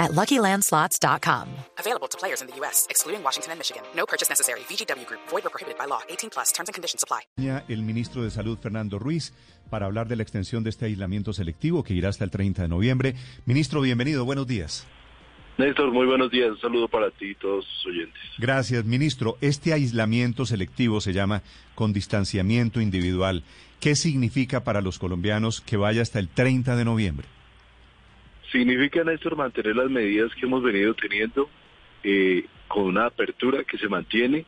at LuckyLandSlots.com. Available to players in the U.S., excluding Washington and Michigan. No purchase necessary. VGW Group. Void or prohibited by law. 18 plus. Terms and conditions apply. El ministro de Salud, Fernando Ruiz, para hablar de la extensión de este aislamiento selectivo que irá hasta el 30 de noviembre. Ministro, bienvenido. Buenos días. Néstor, muy buenos días. Un saludo para ti y todos sus oyentes. Gracias, ministro. Este aislamiento selectivo se llama con distanciamiento individual. ¿Qué significa para los colombianos que vaya hasta el 30 de noviembre? Significa, Néstor, mantener las medidas que hemos venido teniendo eh, con una apertura que se mantiene,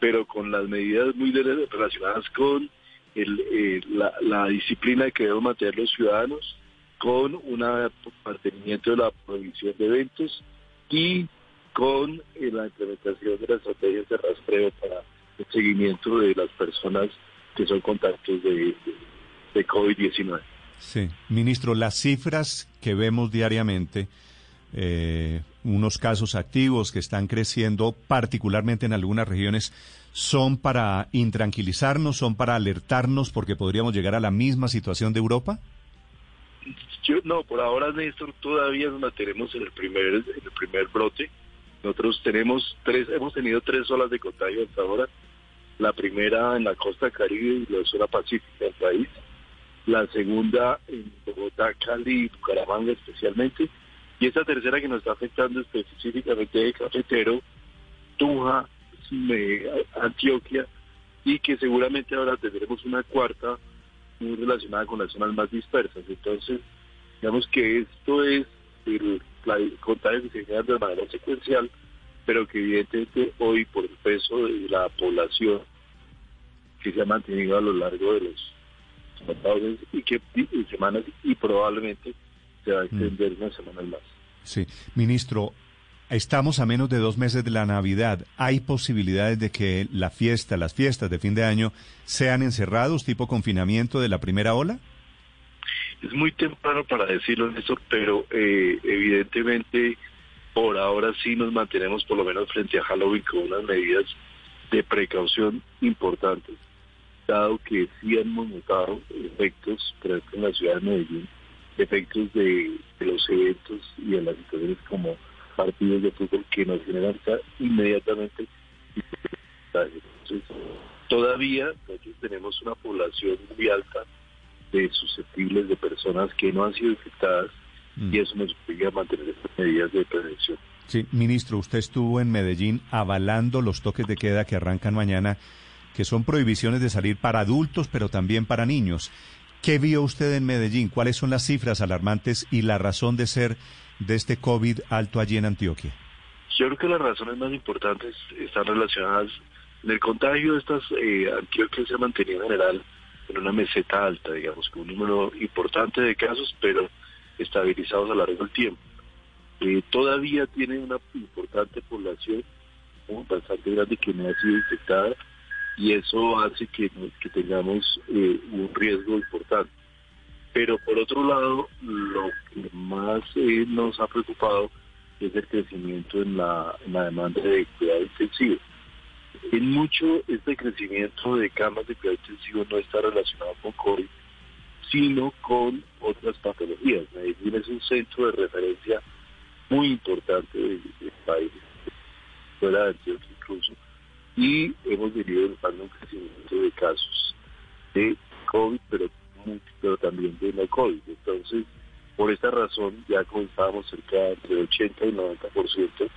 pero con las medidas muy relacionadas con el, eh, la, la disciplina que deben mantener los ciudadanos con un mantenimiento de la prohibición de eventos y con eh, la implementación de las estrategias de rastreo para el seguimiento de las personas que son contactos de, de, COVID-19. Sí, ministro, las cifras que vemos diariamente, eh, unos casos activos que están creciendo, particularmente en algunas regiones, ¿son para intranquilizarnos, son para alertarnos porque podríamos llegar a la misma situación de Europa? no, por ahora, Néstor, todavía nos mantenemos en el primer, en el primer brote. Nosotros tenemos tres, hemos tenido tres olas de contagio hasta ahora. La primera en la costa caribe y la zona pacífica del país. La segunda en Bogotá, Cali y Bucaramanga especialmente. Y esta tercera que nos está afectando específicamente de Cafetero, Tunja, Antioquia, y que seguramente ahora tendremos una cuarta muy relacionada con las zonas más dispersas. Entonces, digamos que esto es el, contagio que se genera de manera secuencial, pero que evidentemente hoy por el peso de la población que se ha mantenido a lo largo de los y que semanas y probablemente se va a extender mm. unas semanas más. Sí, ministro, Estamos a menos de dos meses de la Navidad. ¿Hay posibilidades de que la fiesta, las fiestas de fin de año, sean encerrados, tipo confinamiento de la primera ola? Es muy temprano para decirlo, Néstor, pero eh, evidentemente por ahora sí nos mantenemos por lo menos frente a Halloween con unas medidas de precaución importantes, que sí hemos notado efectos, por ejemplo en la ciudad de Medellín, efectos de, de los eventos y de las situaciones como partidos de fútbol que nos generan inmediatamente. Entonces, todavía nosotros tenemos una población muy alta de susceptibles de personas que no han sido infectadas y mm. eso nos obliga a mantener estas medidas de prevención. Sí, ministro, usted estuvo en Medellín avalando los toques de queda que arrancan mañana, que son prohibiciones de salir para adultos, pero también para niños. ¿Qué vio usted en Medellín? ¿Cuáles son las cifras alarmantes y la razón de ser de este COVID alto allí en Antioquia? Yo creo que las razones más importantes están relacionadas en el contagio de estas eh, Antioquia se ha mantenido en general en una meseta alta, digamos, con un número importante de casos, pero estabilizados a lo largo del tiempo. Eh, todavía tiene una importante población, bastante grande, que no ha sido infectada y eso hace que, que tengamos eh, un riesgo importante. Pero por otro lado, lo que más eh, nos ha preocupado es el crecimiento en la, demanda de cuidado intensivo. En mucho este crecimiento de camas de cuidado intensivo no está relacionado con COVID, sino con otras patologías. Medellín es un centro de referencia muy importante del, país, fuera de Antioquia incluso, y hemos venido notando un crecimiento de casos de COVID, pero pero también de no COVID. Entonces, por esta razón, ya comenzábamos cerca de 80 y 90%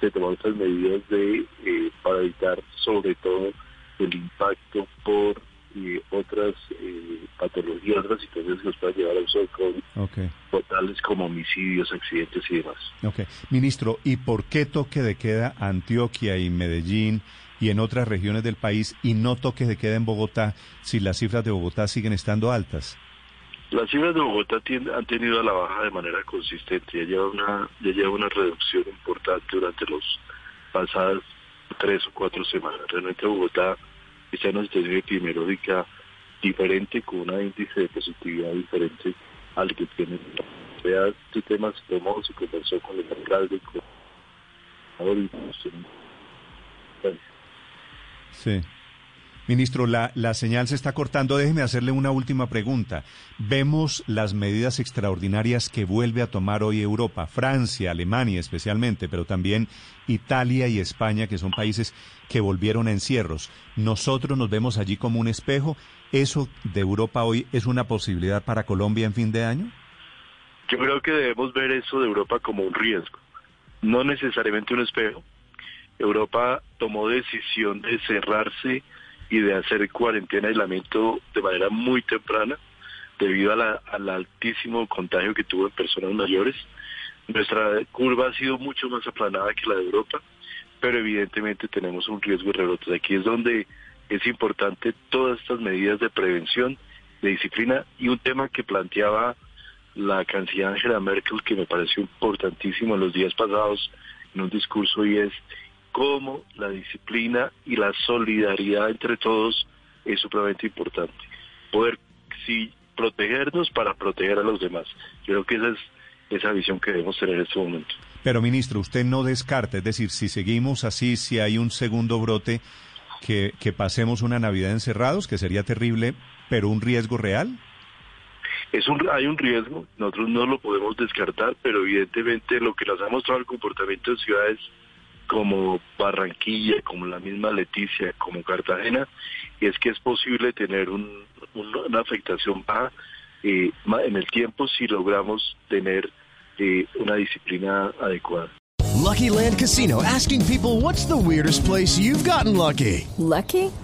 de tomar estas medidas de eh, para evitar sobre todo el impacto por eh, otras eh, patologías, otras situaciones que nos puedan llevar al uso del COVID, tales como homicidios, accidentes y demás. Okay. Ministro, ¿y por qué toque de queda Antioquia y Medellín y en otras regiones del país y no toques de queda en Bogotá si las cifras de Bogotá siguen estando altas? Las cifras de Bogotá han tenido a la baja de manera consistente, ya lleva una, ya lleva una reducción importante durante las pasadas tres o cuatro semanas. Realmente Bogotá está en una situación epidemiológica diferente, con un índice de positividad diferente al que tiene. Vea, este tema se tomó, se conversó con el alcalde, con Sí. Ministro, la, la señal se está cortando. Déjeme hacerle una última pregunta. Vemos las medidas extraordinarias que vuelve a tomar hoy Europa, Francia, Alemania especialmente, pero también Italia y España, que son países que volvieron a encierros. Nosotros nos vemos allí como un espejo. ¿Eso de Europa hoy es una posibilidad para Colombia en fin de año? Yo creo que debemos ver eso de Europa como un riesgo, no necesariamente un espejo. Europa tomó decisión de cerrarse y de hacer cuarentena, aislamiento de manera muy temprana debido al altísimo contagio que tuvo en personas mayores. Nuestra curva ha sido mucho más aplanada que la de Europa, pero evidentemente tenemos un riesgo de rebrotes. Aquí es donde es importante todas estas medidas de prevención, de disciplina y un tema que planteaba la canciller Angela Merkel que me pareció importantísimo en los días pasados en un discurso y es cómo la disciplina y la solidaridad entre todos es supremamente importante. Poder sí protegernos para proteger a los demás. Yo creo que esa es esa visión que debemos tener en este momento. Pero ministro, usted no descarta, es decir, si seguimos así, si hay un segundo brote, que, que pasemos una Navidad encerrados, que sería terrible, pero un riesgo real. Es un, hay un riesgo, nosotros no lo podemos descartar, pero evidentemente lo que nos ha mostrado el comportamiento de ciudades como Barranquilla, como la misma Leticia, como Cartagena, y es que es posible tener un, una afectación baja eh, en el tiempo si logramos tener eh, una disciplina adecuada. Lucky Land Casino asking people what's the weirdest place you've gotten lucky. Lucky?